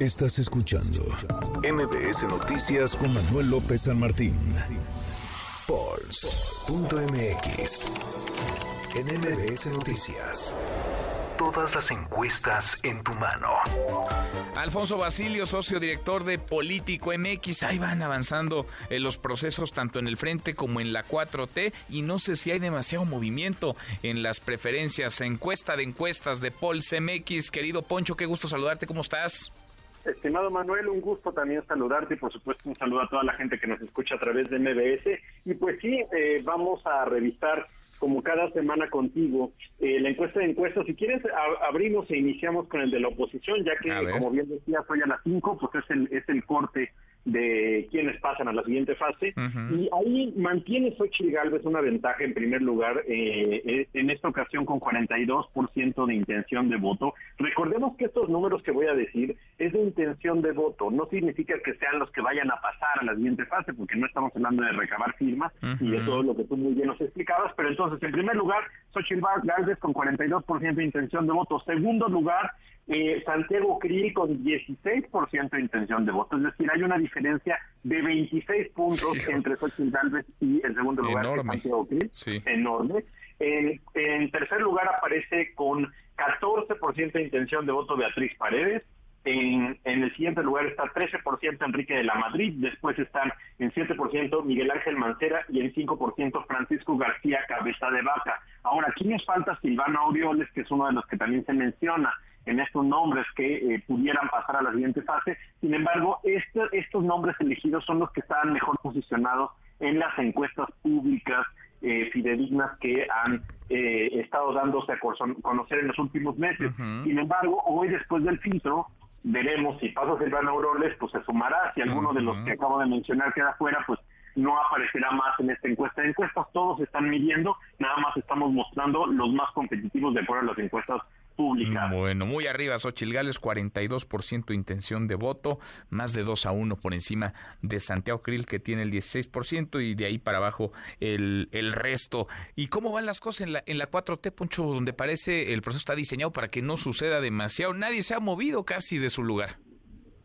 Estás escuchando MBS Noticias con Manuel López San Martín. Pulse.mx. En MBS Noticias. Todas las encuestas en tu mano. Alfonso Basilio, socio director de Político MX. Ahí van avanzando en los procesos tanto en el frente como en la 4T y no sé si hay demasiado movimiento en las preferencias. Encuesta de encuestas de Pulse MX. Querido Poncho, qué gusto saludarte. ¿Cómo estás? Estimado Manuel, un gusto también saludarte y por supuesto un saludo a toda la gente que nos escucha a través de MBS. Y pues sí, eh, vamos a revisar como cada semana contigo eh, la encuesta de encuestas. Si quieres, abrimos e iniciamos con el de la oposición, ya que, como bien decía, soy a las 5, pues es el, es el corte de quienes pasan a la siguiente fase. Y ahí mantiene Xochitl Galvez una ventaja en primer lugar, eh, eh, en esta ocasión con 42% de intención de voto. Recordemos que estos números que voy a decir es de intención de voto, no significa que sean los que vayan a pasar a la siguiente fase, porque no estamos hablando de recabar firmas y de todo lo que tú muy bien nos explicabas. Pero entonces, en primer lugar, Xochitl Galvez con 42% de intención de voto. Segundo lugar, eh, Santiago Krill con 16% de intención de voto. Es decir, hay una diferencia de 26 puntos entre Xochitl Galvez y el segundo lugar Santiago Krill. Enorme. En, tercer lugar aparece con 14% de intención de voto Beatriz Paredes. En, en, el siguiente lugar está 13% Enrique de la Madrid, después están en 7% Miguel Ángel Mancera y en 5% Francisco García Cabeza de Vaca. Ahora, aquí nos falta Silvano Aureoles, que es uno de los que también se menciona en estos nombres que eh, pudieran pasar a la siguiente fase. Sin embargo, este, estos nombres elegidos son los que están mejor posicionados en las encuestas públicas eh, fidedignas que han eh, estado dándose a conocer en los últimos meses. Sin embargo, hoy después del filtro, veremos si pasa Silvana Auroles, pues se sumará. Si alguno de los que acabo de mencionar queda fuera, pues no aparecerá más en esta encuesta. Encuestas todos están midiendo, nada más estamos mostrando los más competitivos de acuerdo a las encuestas bueno, muy arriba Xochil Gales, 42% intención de voto, más de 2 a 1 por encima de Santiago Krill que tiene el 16% y de ahí para abajo el, el resto. ¿Y cómo van las cosas en la, en la 4T, Poncho, donde parece el proceso está diseñado para que no suceda demasiado? Nadie se ha movido casi de su lugar.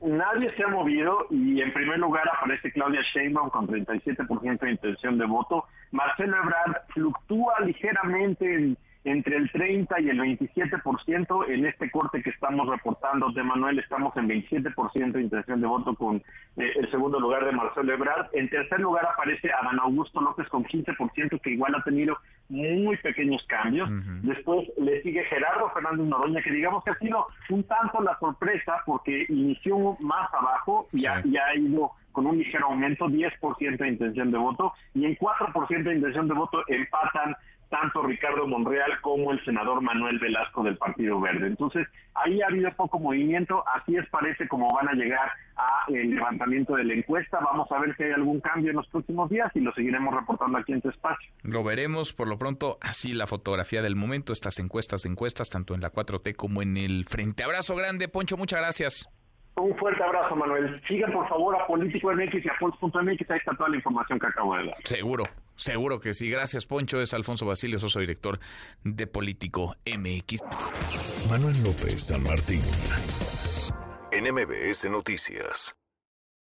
Nadie se ha movido y en primer lugar aparece Claudia Sheinbaum con 37% de intención de voto. Marcelo Ebrard fluctúa ligeramente en entre el 30 y el 27% en este corte que estamos reportando de Manuel estamos en 27% de intención de voto con eh, el segundo lugar de Marcelo Ebrard. En tercer lugar aparece Adán Augusto López con 15% que igual ha tenido muy pequeños cambios. Después le sigue Gerardo Fernández Noroña que digamos que ha sido un tanto la sorpresa porque inició más abajo y, ha, y ha ido con un ligero aumento, 10% de intención de voto y en 4% de intención de voto empatan tanto Ricardo Monreal como el senador Manuel Velasco del Partido Verde. Entonces, ahí ha habido poco movimiento, así es parece como van a llegar a el levantamiento de la encuesta. Vamos a ver si hay algún cambio en los próximos días y lo seguiremos reportando aquí en tu espacio. Lo veremos, por lo pronto, así la fotografía del momento, estas encuestas, encuestas, tanto en la 4T como en el Frente. Abrazo grande, Poncho, muchas gracias. Un fuerte abrazo, Manuel. Sigan, por favor, a Político MX y a Pulse.mx. Ahí está toda la información que acabo de dar. Seguro, seguro que sí. Gracias, Poncho. Es Alfonso Basilio, soy director de Político MX. Manuel López San Martín, en MBS Noticias.